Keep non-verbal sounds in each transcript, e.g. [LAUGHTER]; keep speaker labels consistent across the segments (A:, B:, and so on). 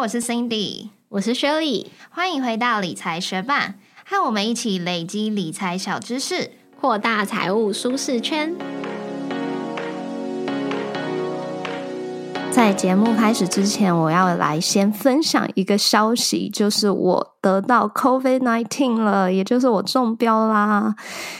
A: 我是 Cindy，
B: 我是 Shirley，
A: 欢迎回到理财学霸，和我们一起累积理财小知识，
B: 扩大财务舒适圈。
C: 在节目开始之前，我要来先分享一个消息，就是我。得到 COVID nineteen 了，也就是我中标啦。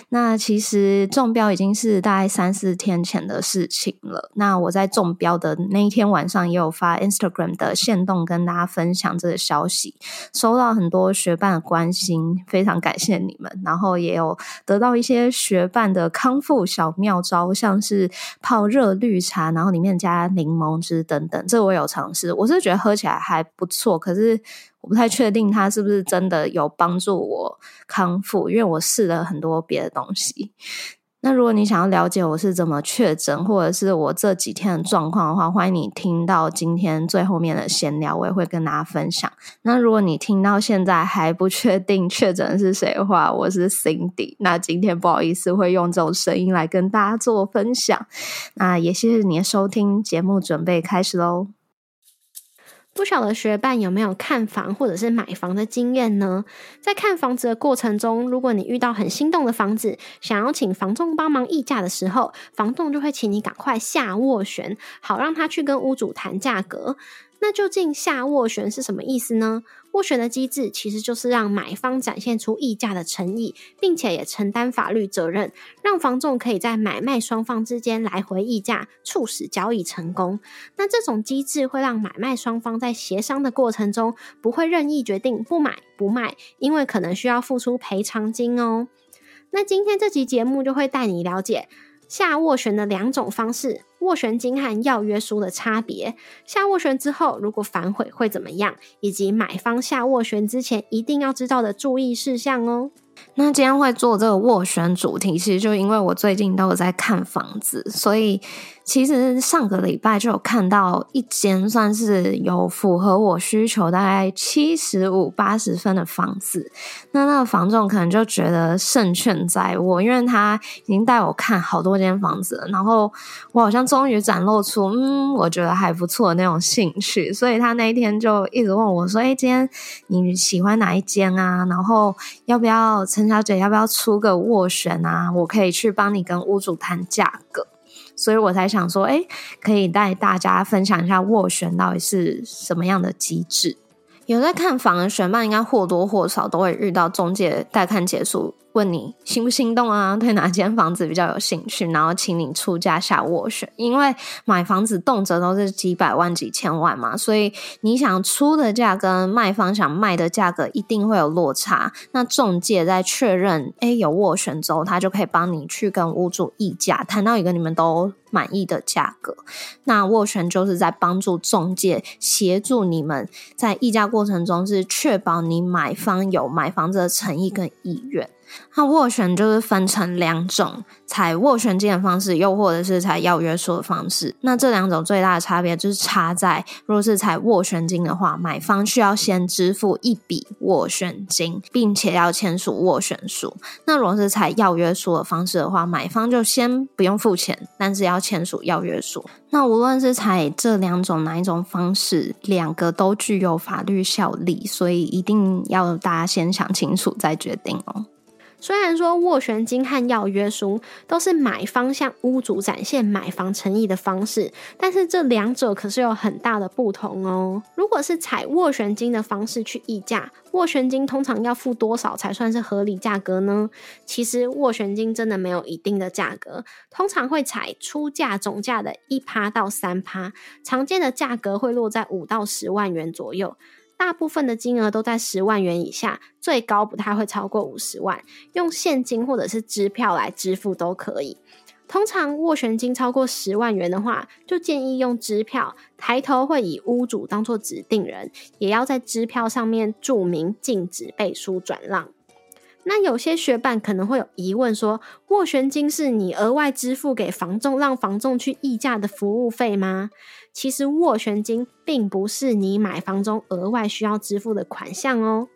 C: 那其实中标已经是大概三四天前的事情了。那我在中标的那一天晚上，也有发 Instagram 的线动跟大家分享这个消息，收到很多学伴的关心，非常感谢你们。然后也有得到一些学伴的康复小妙招，像是泡热绿茶，然后里面加柠檬汁等等，这我有尝试，我是觉得喝起来还不错，可是。我不太确定它是不是真的有帮助我康复，因为我试了很多别的东西。那如果你想要了解我是怎么确诊，或者是我这几天的状况的话，欢迎你听到今天最后面的闲聊，我也会跟大家分享。那如果你听到现在还不确定确诊是谁的话，我是 Cindy。那今天不好意思会用这种声音来跟大家做分享。那也谢谢你的收听，节目准备开始喽。
B: 不晓得学伴有没有看房或者是买房的经验呢？在看房子的过程中，如果你遇到很心动的房子，想要请房仲帮忙议价的时候，房仲就会请你赶快下斡旋，好让他去跟屋主谈价格。那究竟下斡旋是什么意思呢？斡旋的机制其实就是让买方展现出议价的诚意，并且也承担法律责任，让房仲可以在买卖双方之间来回议价，促使交易成功。那这种机制会让买卖双方在协商的过程中不会任意决定不买不卖，因为可能需要付出赔偿金哦。那今天这集节目就会带你了解。下斡旋的两种方式，斡旋金和要约书的差别。下斡旋之后，如果反悔会怎么样？以及买方下斡旋之前一定要知道的注意事项哦。
C: 那今天会做这个斡旋主题，其实就因为我最近都有在看房子，所以。其实上个礼拜就有看到一间算是有符合我需求，大概七十五八十分的房子。那那个房仲可能就觉得胜券在握，因为他已经带我看好多间房子了。然后我好像终于展露出嗯，我觉得还不错的那种兴趣，所以他那一天就一直问我说：“哎，今天你喜欢哪一间啊？然后要不要陈小姐要不要出个斡旋啊？我可以去帮你跟屋主谈价格。”所以我才想说，哎，可以带大家分享一下斡旋到底是什么样的机制。有在看房的选办，应该或多或少都会遇到中介带看结束。问你心不心动啊？[LAUGHS] 对哪间房子比较有兴趣？然后请你出价下斡旋。因为买房子动辄都是几百万、几千万嘛，所以你想出的价跟卖方想卖的价格一定会有落差。那中介在确认哎有斡旋之后，他就可以帮你去跟屋主议价，谈到一个你们都满意的价格。那斡旋就是在帮助中介协助你们在议价过程中，是确保你买方有买房子的诚意跟意愿。那斡旋就是分成两种，采斡旋金的方式，又或者是采要约束的方式。那这两种最大的差别就是差在，如果是采斡旋金的话，买方需要先支付一笔斡旋金，并且要签署斡旋书。那如果是采要约束的方式的话，买方就先不用付钱，但是要签署要约书。那无论是采这两种哪一种方式，两个都具有法律效力，所以一定要大家先想清楚再决定哦。
B: 虽然说斡旋金和要约书都是买方向屋主展现买房诚意的方式，但是这两者可是有很大的不同哦。如果是采斡旋金的方式去议价，斡旋金通常要付多少才算是合理价格呢？其实斡旋金真的没有一定的价格，通常会采出价总价的一趴到三趴，常见的价格会落在五到十万元左右。大部分的金额都在十万元以下，最高不太会超过五十万。用现金或者是支票来支付都可以。通常斡旋金超过十万元的话，就建议用支票，抬头会以屋主当做指定人，也要在支票上面注明禁止背书转让。那有些学伴可能会有疑问，说斡旋金是你额外支付给房仲，让房仲去议价的服务费吗？其实斡旋金并不是你买房中额外需要支付的款项哦，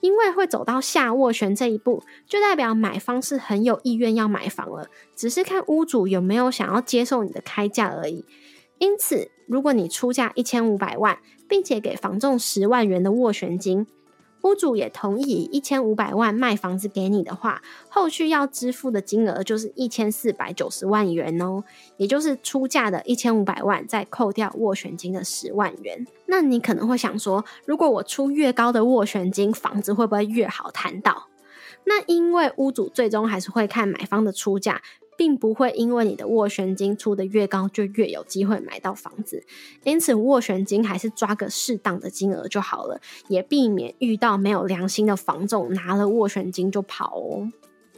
B: 因为会走到下斡旋这一步，就代表买方是很有意愿要买房了，只是看屋主有没有想要接受你的开价而已。因此，如果你出价一千五百万，并且给房仲十万元的斡旋金，屋主也同意一千五百万卖房子给你的话，后续要支付的金额就是一千四百九十万元哦，也就是出价的一千五百万再扣掉斡旋金的十万元。那你可能会想说，如果我出越高的斡旋金，房子会不会越好谈到？那因为屋主最终还是会看买方的出价。并不会因为你的斡旋金出的越高，就越有机会买到房子。因此，斡旋金还是抓个适当的金额就好了，也避免遇到没有良心的房仲拿了斡旋金就跑哦。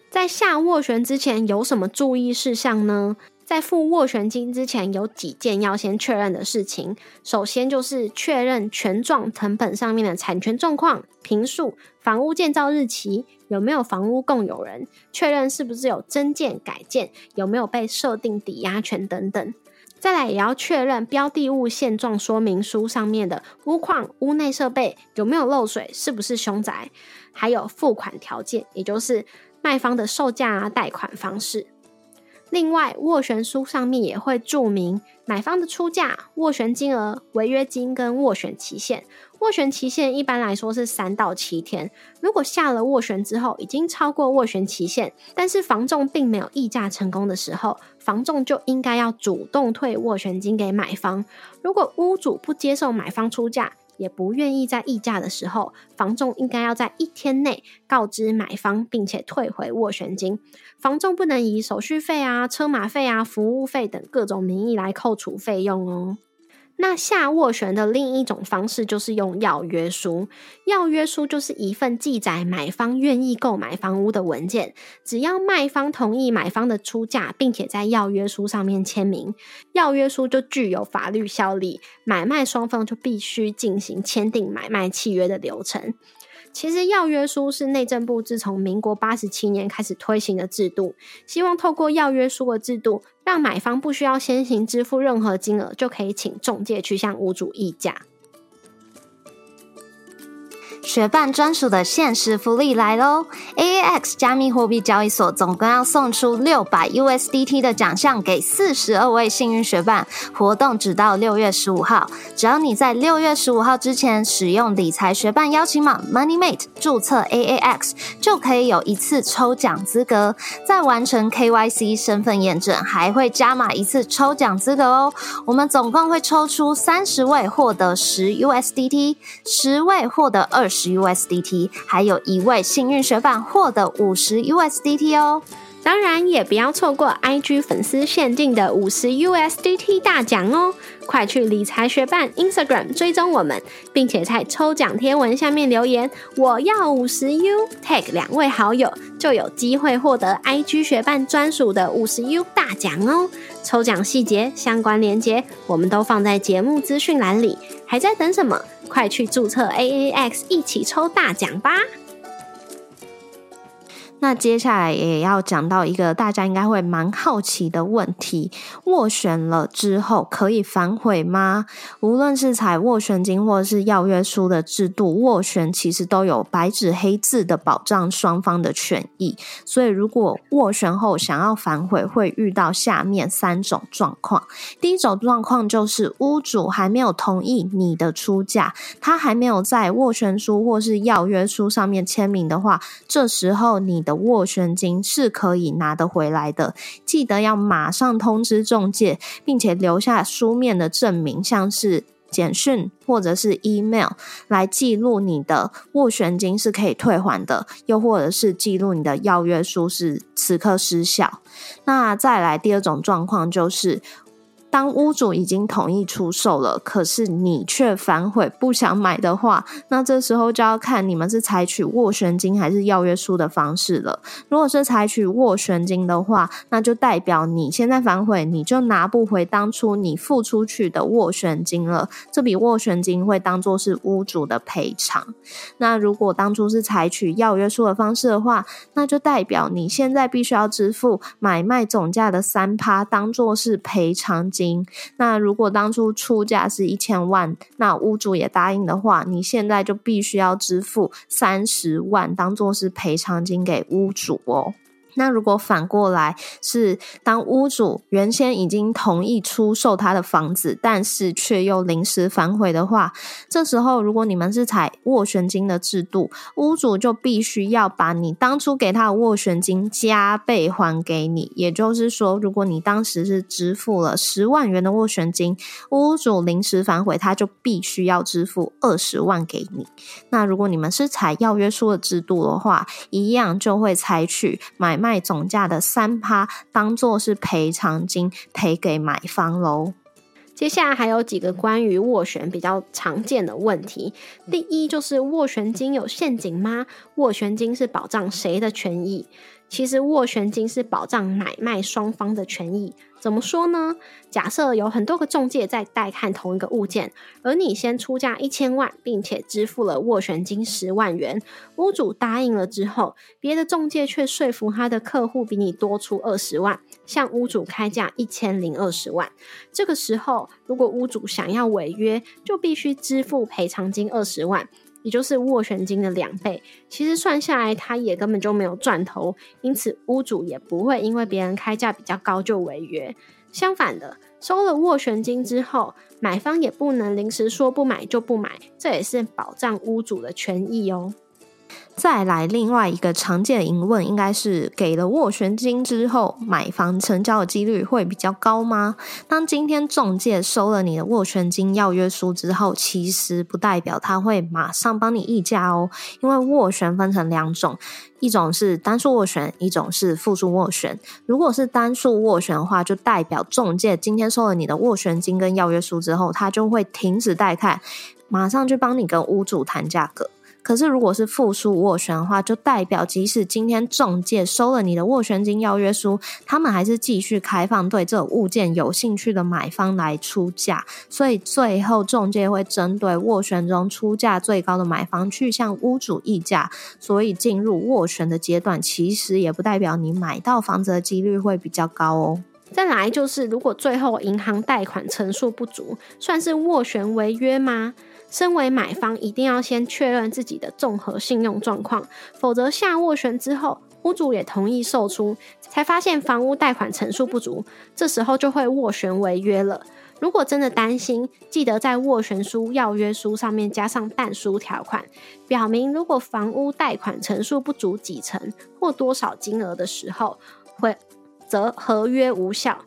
B: 在下斡旋之前有什么注意事项呢？在付斡旋金之前，有几件要先确认的事情。首先就是确认权状成本上面的产权状况、平数、房屋建造日期，有没有房屋共有人，确认是不是有增建、改建，有没有被设定抵押权等等。再来也要确认标的物现状说明书上面的屋况、屋内设备有没有漏水，是不是凶宅，还有付款条件，也就是卖方的售价啊、贷款方式。另外，斡旋书上面也会注明买方的出价、斡旋金额、违约金跟斡旋期限。斡旋期限一般来说是三到七天。如果下了斡旋之后已经超过斡旋期限，但是房仲并没有议价成功的时候，房仲就应该要主动退斡旋金给买方。如果屋主不接受买方出价，也不愿意在议价的时候，房仲应该要在一天内告知买方，并且退回斡旋金。房仲不能以手续费啊、车马费啊、服务费等各种名义来扣除费用哦。那下斡旋的另一种方式就是用要约书。要约书就是一份记载买方愿意购买房屋的文件，只要卖方同意买方的出价，并且在要约书上面签名，要约书就具有法律效力，买卖双方就必须进行签订买卖契约的流程。其实要约书是内政部自从民国八十七年开始推行的制度，希望透过要约书的制度，让买方不需要先行支付任何金额，就可以请中介去向屋主议价。
C: 学伴专属的限时福利来喽！AAX 加密货币交易所总共要送出六百 USDT 的奖项给四十二位幸运学伴，活动直到六月十五号。只要你在六月十五号之前使用理财学伴邀请码 MoneyMate 注册 AAX，就可以有一次抽奖资格。再完成 KYC 身份验证，还会加码一次抽奖资格哦。我们总共会抽出三十位获得十 USDT，十位获得二十。十 USDT，还有一位幸运学伴获得五十 USDT 哦！
B: 当然也不要错过 IG 粉丝限定的五十 USDT 大奖哦！快去理财学伴 Instagram 追踪我们，并且在抽奖贴文下面留言“我要五十 U”，tag 两位好友，就有机会获得 IG 学伴专属的五十 U 大奖哦！抽奖细节、相关链接我们都放在节目资讯栏里，还在等什么？快去注册 AAX，一起抽大奖吧！
C: 那接下来也要讲到一个大家应该会蛮好奇的问题：斡旋了之后可以反悔吗？无论是采斡旋金或是要约书的制度，斡旋其实都有白纸黑字的保障双方的权益。所以，如果斡旋后想要反悔，会遇到下面三种状况。第一种状况就是屋主还没有同意你的出价，他还没有在斡旋书或是要约书上面签名的话，这时候你。斡旋金是可以拿得回来的，记得要马上通知中介，并且留下书面的证明，像是简讯或者是 email 来记录你的斡旋金是可以退还的，又或者是记录你的要约书是此刻失效。那再来第二种状况就是。当屋主已经同意出售了，可是你却反悔不想买的话，那这时候就要看你们是采取斡旋金还是要约书的方式了。如果是采取斡旋金的话，那就代表你现在反悔，你就拿不回当初你付出去的斡旋金了。这笔斡旋金会当做是屋主的赔偿。那如果当初是采取要约书的方式的话，那就代表你现在必须要支付买卖总价的三趴，当做是赔偿金。金那如果当初出价是一千万，那屋主也答应的话，你现在就必须要支付三十万，当做是赔偿金给屋主哦。那如果反过来是当屋主原先已经同意出售他的房子，但是却又临时反悔的话，这时候如果你们是采斡旋金的制度，屋主就必须要把你当初给他的斡旋金加倍还给你。也就是说，如果你当时是支付了十万元的斡旋金，屋主临时反悔，他就必须要支付二十万给你。那如果你们是采要约书的制度的话，一样就会采取买。卖总价的三趴当做是赔偿金赔给买方喽。
B: 接下来还有几个关于斡旋比较常见的问题。第一就是斡旋金有陷阱吗？斡旋金是保障谁的权益？其实斡旋金是保障买卖双方的权益。怎么说呢？假设有很多个中介在带看同一个物件，而你先出价一千万，并且支付了斡旋金十万元，屋主答应了之后，别的中介却说服他的客户比你多出二十万，向屋主开价一千零二十万。这个时候，如果屋主想要违约，就必须支付赔偿金二十万。也就是斡旋金的两倍，其实算下来，他也根本就没有赚头，因此屋主也不会因为别人开价比较高就违约。相反的，收了斡旋金之后，买方也不能临时说不买就不买，这也是保障屋主的权益哦。
C: 再来，另外一个常见的疑问，应该是给了斡旋金之后，买房成交的几率会比较高吗？当今天中介收了你的斡旋金要约书之后，其实不代表他会马上帮你议价哦，因为斡旋分成两种，一种是单数斡旋，一种是复数斡旋。如果是单数斡旋的话，就代表中介今天收了你的斡旋金跟要约书之后，他就会停止带看，马上去帮你跟屋主谈价格。可是，如果是复数斡旋的话，就代表即使今天中介收了你的斡旋金要约书，他们还是继续开放对这物件有兴趣的买方来出价。所以最后中介会针对斡旋中出价最高的买方去向屋主议价。所以进入斡旋的阶段，其实也不代表你买到房子的几率会比较高哦。
B: 再来就是，如果最后银行贷款成数不足，算是斡旋违约吗？身为买方，一定要先确认自己的综合信用状况，否则下斡旋之后，屋主也同意售出，才发现房屋贷款成数不足，这时候就会斡旋违约了。如果真的担心，记得在斡旋书要约书上面加上但书条款，表明如果房屋贷款成数不足几成或多少金额的时候，会则合约无效。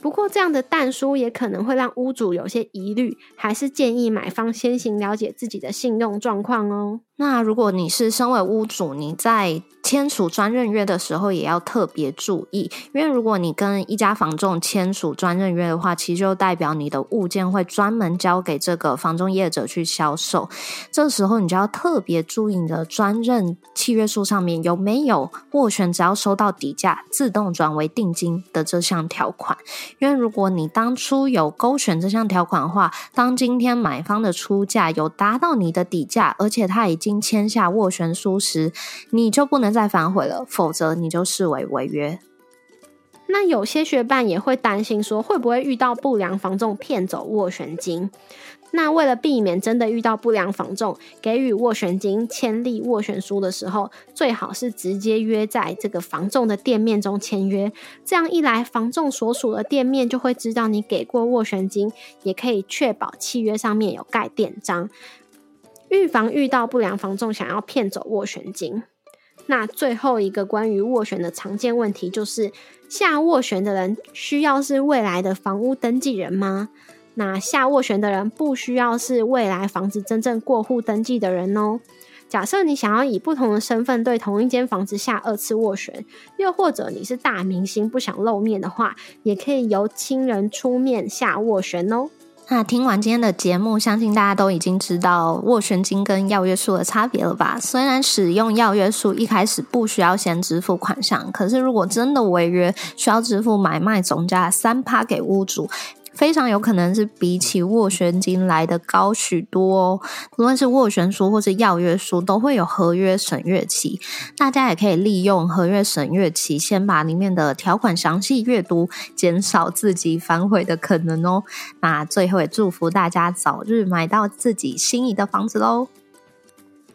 B: 不过，这样的淡书也可能会让屋主有些疑虑，还是建议买方先行了解自己的信用状况哦。
C: 那如果你是身为屋主，你在签署专任约的时候也要特别注意，因为如果你跟一家房仲签署专任约的话，其实就代表你的物件会专门交给这个房仲业者去销售。这时候你就要特别注意你的专任契约书上面有没有斡旋只要收到底价自动转为定金的这项条款。因为如果你当初有勾选这项条款的话，当今天买方的出价有达到你的底价，而且他已经签下斡旋书时，你就不能再反悔了，否则你就视为违约。
B: 那有些学伴也会担心说，会不会遇到不良房仲骗走斡旋金？那为了避免真的遇到不良房仲给予斡旋金、签立斡旋书的时候，最好是直接约在这个房仲的店面中签约。这样一来，房仲所属的店面就会知道你给过斡旋金，也可以确保契约上面有盖店章。预防遇到不良房仲想要骗走斡旋金。那最后一个关于斡旋的常见问题就是，下斡旋的人需要是未来的房屋登记人吗？那下斡旋的人不需要是未来房子真正过户登记的人哦。假设你想要以不同的身份对同一间房子下二次斡旋，又或者你是大明星不想露面的话，也可以由亲人出面下斡旋哦。
C: 那听完今天的节目，相信大家都已经知道斡旋金跟要约书的差别了吧？虽然使用要约书一开始不需要先支付款项，可是如果真的违约，需要支付买卖总价三趴给屋主。非常有可能是比起斡旋金来的高许多哦。无论是斡旋书或是要约书，都会有合约审阅期。大家也可以利用合约审阅期，先把里面的条款详细阅读，减少自己反悔的可能哦。那最后也祝福大家早日买到自己心仪的房子喽！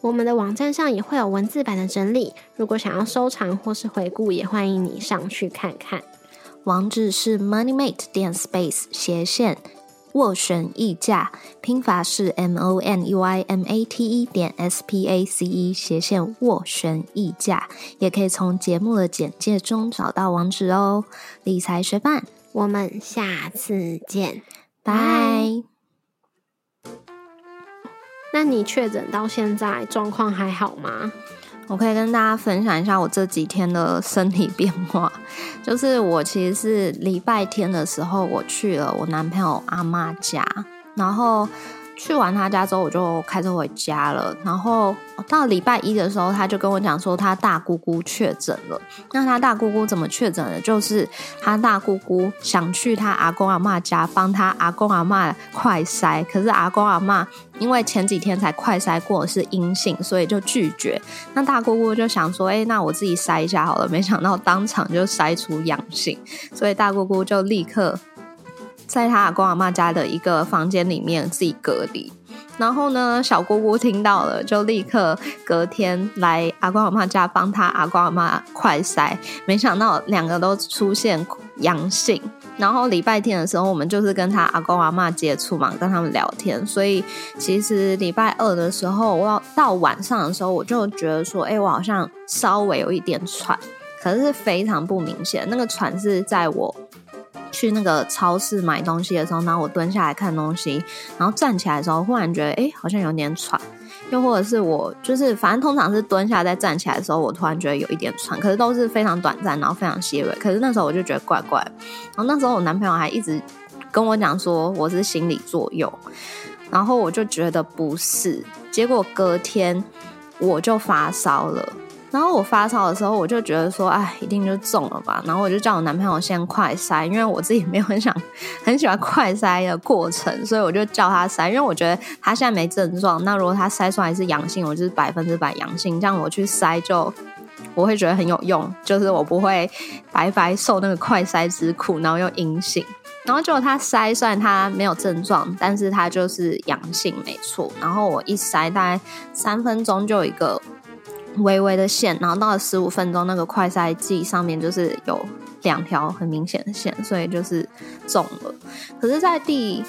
B: 我们的网站上也会有文字版的整理，如果想要收藏或是回顾，也欢迎你上去看看。
C: 网址是 moneymate 点 space 斜线斡旋议价，拼法是 m o n u i m a t e 点 s p a c e 斜线斡旋议价，也可以从节目的简介中找到网址哦。理财学伴，
B: 我们下次见，
C: 拜。
B: 那你确诊到现在状况还好吗？
C: 我可以跟大家分享一下我这几天的身体变化，就是我其实是礼拜天的时候我去了我男朋友阿妈家，然后。去完他家之后，我就开车回家了。然后到礼拜一的时候，他就跟我讲说，他大姑姑确诊了。那他大姑姑怎么确诊的？就是他大姑姑想去他阿公阿妈家帮他阿公阿妈快筛，可是阿公阿妈因为前几天才快筛过是阴性，所以就拒绝。那大姑姑就想说，哎，那我自己筛一下好了。没想到当场就筛出阳性，所以大姑姑就立刻。在他阿公阿妈家的一个房间里面自己隔离，然后呢，小姑姑听到了，就立刻隔天来阿公阿妈家帮他阿公阿妈快筛，没想到两个都出现阳性。然后礼拜天的时候，我们就是跟他阿公阿妈接触嘛，跟他们聊天，所以其实礼拜二的时候，我到晚上的时候，我就觉得说，哎，我好像稍微有一点喘，可是非常不明显，那个喘是在我。去那个超市买东西的时候，然后我蹲下来看东西，然后站起来的时候，忽然觉得哎，好像有点喘。又或者是我就是，反正通常是蹲下再站起来的时候，我突然觉得有一点喘，可是都是非常短暂，然后非常细微。可是那时候我就觉得怪怪。然后那时候我男朋友还一直跟我讲说我是心理作用，然后我就觉得不是。结果隔天我就发烧了。然后我发烧的时候，我就觉得说，哎，一定就中了吧。然后我就叫我男朋友先快筛，因为我自己没有很想 [LAUGHS] 很喜欢快筛的过程，所以我就叫他筛。因为我觉得他现在没症状，那如果他筛出来是阳性，我就是百分之百阳性，这样我去筛就我会觉得很有用，就是我不会白白受那个快筛之苦，然后又阴性。然后结果他筛，虽然他没有症状，但是他就是阳性，没错。然后我一筛，大概三分钟就有一个。微微的线，然后到了十五分钟，那个快筛剂上面就是有两条很明显的线，所以就是中了。可是，在第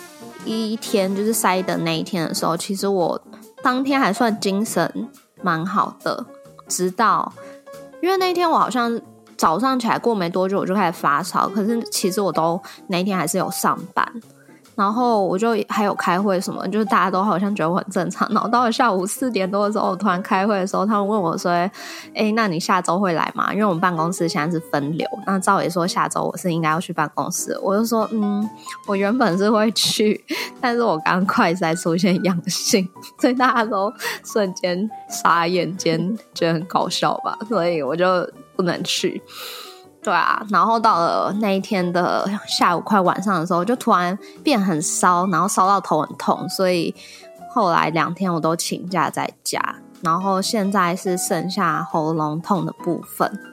C: 一天就是筛的那一天的时候，其实我当天还算精神蛮好的，直到因为那天我好像早上起来过没多久，我就开始发烧，可是其实我都那一天还是有上班。然后我就还有开会什么，就是大家都好像觉得我很正常。然后到了下午四点多的时候，突然开会的时候，他们问我说：“哎，那你下周会来吗？”因为我们办公室现在是分流，那赵伟说下周我是应该要去办公室。我就说：“嗯，我原本是会去，但是我刚快筛出现阳性，所以大家都瞬间傻眼，间觉得很搞笑吧，所以我就不能去。”对啊，然后到了那一天的下午快晚上的时候，就突然变很烧，然后烧到头很痛，所以后来两天我都请假在家，然后现在是剩下喉咙痛的部分。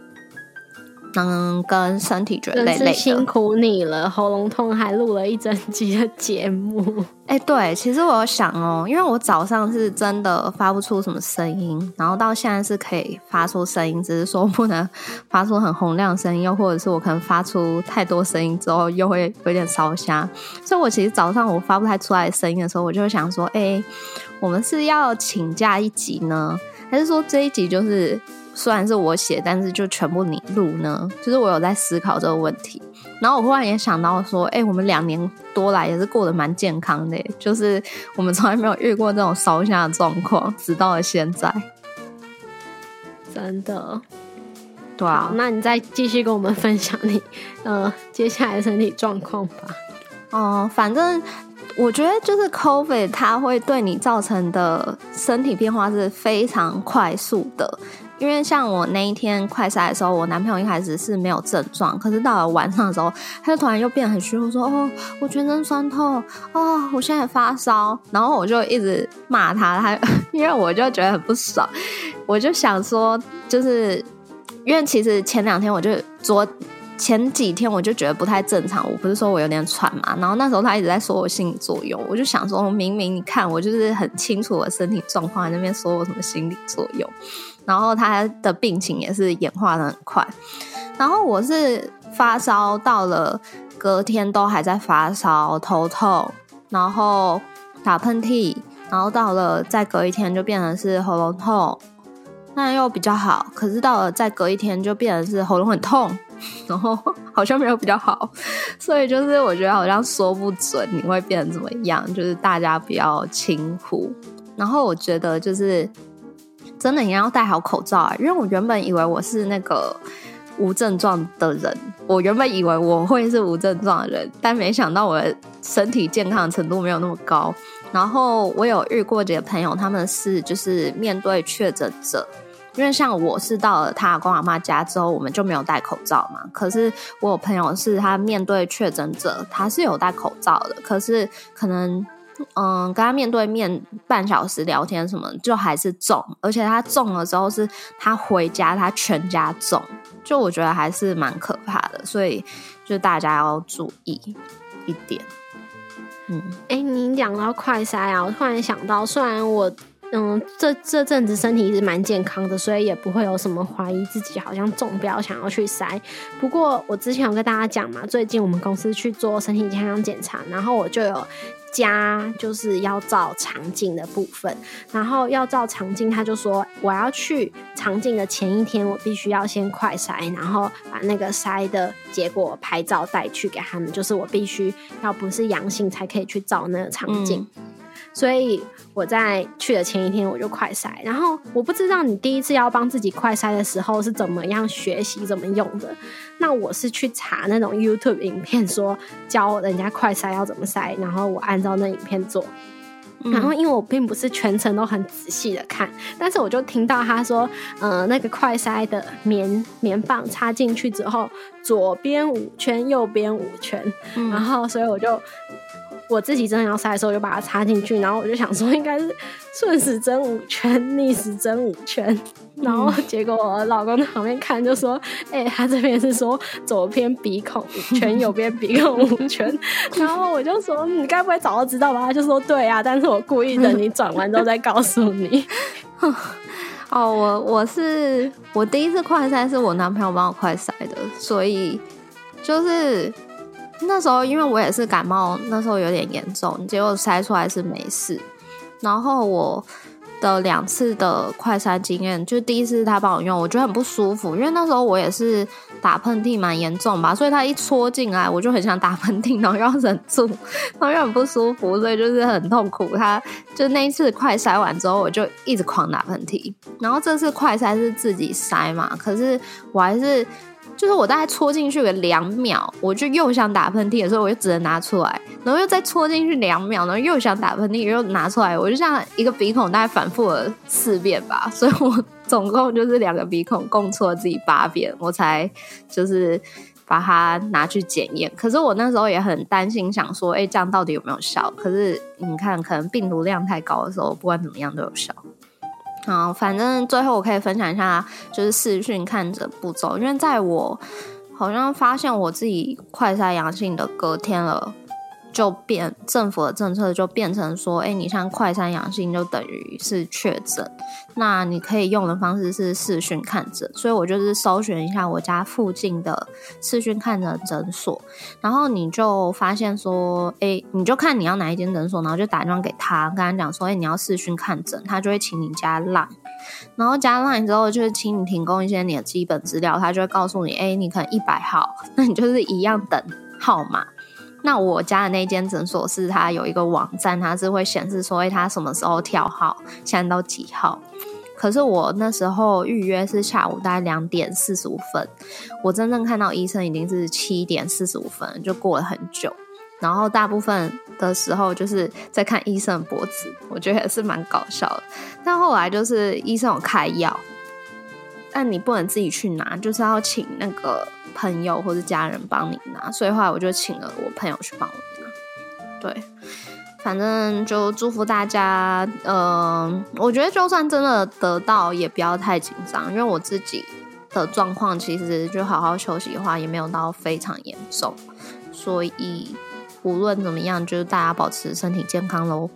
C: 嗯，跟身体觉得累累的，
B: 辛苦你了。喉咙痛还录了一整集的节目。
C: 哎，对，其实我有想哦，因为我早上是真的发不出什么声音，然后到现在是可以发出声音，只是说不能发出很洪亮声音，又或者是我可能发出太多声音之后又会有点烧瞎。所以我其实早上我发不太出来声音的时候，我就会想说，哎，我们是要请假一集呢，还是说这一集就是？虽然是我写，但是就全部你录呢？就是我有在思考这个问题，然后我忽然也想到说，哎，我们两年多来也是过得蛮健康的，就是我们从来没有遇过这种烧香的状况，直到了现在。
B: 真的，
C: 对啊，
B: 那你再继续跟我们分享你呃接下来的身体状况吧。
C: 哦，反正。我觉得就是 COVID 它会对你造成的身体变化是非常快速的。因为像我那一天快筛的时候，我男朋友一开始是没有症状，可是到了晚上的时候，他就突然又变得很虚弱，说：“哦，我全身酸痛，哦，我现在发烧。”然后我就一直骂他，他因为我就觉得很不爽，我就想说，就是因为其实前两天我就昨前几天我就觉得不太正常，我不是说我有点喘嘛，然后那时候他一直在说我心理作用，我就想说，明明你看我就是很清楚我身体状况，在那边说我什么心理作用。然后他的病情也是演化的很快，然后我是发烧到了隔天都还在发烧，头痛，然后打喷嚏，然后到了再隔一天就变成是喉咙痛，那又比较好，可是到了再隔一天就变成是喉咙很痛，[LAUGHS] 然后好像没有比较好，所以就是我觉得好像说不准你会变成怎么样，就是大家不要轻忽，然后我觉得就是。真的，你要戴好口罩啊！因为我原本以为我是那个无症状的人，我原本以为我会是无症状的人，但没想到我的身体健康程度没有那么高。然后我有遇过几个朋友，他们是就是面对确诊者，因为像我是到了他公阿妈家之后，我们就没有戴口罩嘛。可是我有朋友是他面对确诊者，他是有戴口罩的，可是可能。嗯，跟他面对面半小时聊天什么，就还是中，而且他中了之后是他回家，他全家中，就我觉得还是蛮可怕的，所以就大家要注意一点。
B: 嗯，哎，你讲到快筛啊，我突然想到，虽然我嗯这这阵子身体一直蛮健康的，所以也不会有什么怀疑自己好像中标想要去筛。不过我之前有跟大家讲嘛，最近我们公司去做身体健康检查，然后我就有。家就是要照场景的部分，然后要照场景，他就说我要去场景的前一天，我必须要先快筛，然后把那个筛的结果拍照带去给他们，就是我必须要不是阳性才可以去照那个肠镜。所以我在去的前一天我就快筛，然后我不知道你第一次要帮自己快筛的时候是怎么样学习怎么用的。那我是去查那种 YouTube 影片，说教人家快筛要怎么筛，然后我按照那影片做。然后因为我并不是全程都很仔细的看，但是我就听到他说，呃，那个快塞的棉棉棒插进去之后，左边五圈，右边五圈，然后所以我就。我自己真的要塞的时候，就把它插进去，然后我就想说应该是顺时针五圈，[LAUGHS] 逆时针五圈，然后结果我老公在旁边看就说：“哎，他这边是说左边鼻孔五圈，右边鼻孔五圈。[LAUGHS] ”然后我就说：“你该不会早就知道吧？”他就说：“对啊，但是我故意等你转完之后再告诉你。[LAUGHS] ”
C: 哦，我我是我第一次快塞是我男朋友帮我快塞的，所以就是。那时候因为我也是感冒，那时候有点严重，结果筛出来是没事。然后我的两次的快筛经验，就第一次他帮我用，我觉得很不舒服，因为那时候我也是打喷嚏蛮严重吧，所以他一戳进来，我就很想打喷嚏，然后要忍住，然后又很不舒服，所以就是很痛苦。他就那一次快筛完之后，我就一直狂打喷嚏。然后这次快筛是自己筛嘛，可是我还是。就是我大概戳进去个两秒，我就又想打喷嚏的时候，我就只能拿出来，然后又再戳进去两秒，然后又想打喷嚏，又拿出来，我就像一个鼻孔大概反复了四遍吧，所以我总共就是两个鼻孔共戳自己八遍，我才就是把它拿去检验。可是我那时候也很担心，想说，哎，这样到底有没有效？可是你看，可能病毒量太高的时候，不管怎么样都有效。好，反正最后我可以分享一下，就是视讯看诊步骤。因为在我好像发现我自己快筛阳性的隔天了。就变政府的政策就变成说，哎，你像快三阳性就等于是确诊，那你可以用的方式是视讯看诊，所以我就是搜寻一下我家附近的视讯看诊诊所，然后你就发现说，哎，你就看你要哪一间诊所，然后就打电话给他，跟他讲说，哎，你要视讯看诊，他就会请你加 line，然后加 line 之后就是请你提供一些你的基本资料，他就会告诉你，哎，你可能一百号，[LAUGHS] 那你就是一样等号码。那我家的那间诊所是它有一个网站，它是会显示说，它什么时候跳号，现在到几号？可是我那时候预约是下午大概两点四十五分，我真正看到医生已经是七点四十五分，就过了很久。然后大部分的时候，就是在看医生的脖子，我觉得也是蛮搞笑的。但后来就是医生有开药，但你不能自己去拿，就是要请那个朋友或者家人帮你拿。所以后来我就请了我朋友去帮我拿。对，反正就祝福大家。嗯，我觉得就算真的得到，也不要太紧张，因为我自己的状况其实就好好休息的话，也没有到非常严重。所以无论怎么样，就是大家保持身体健康喽。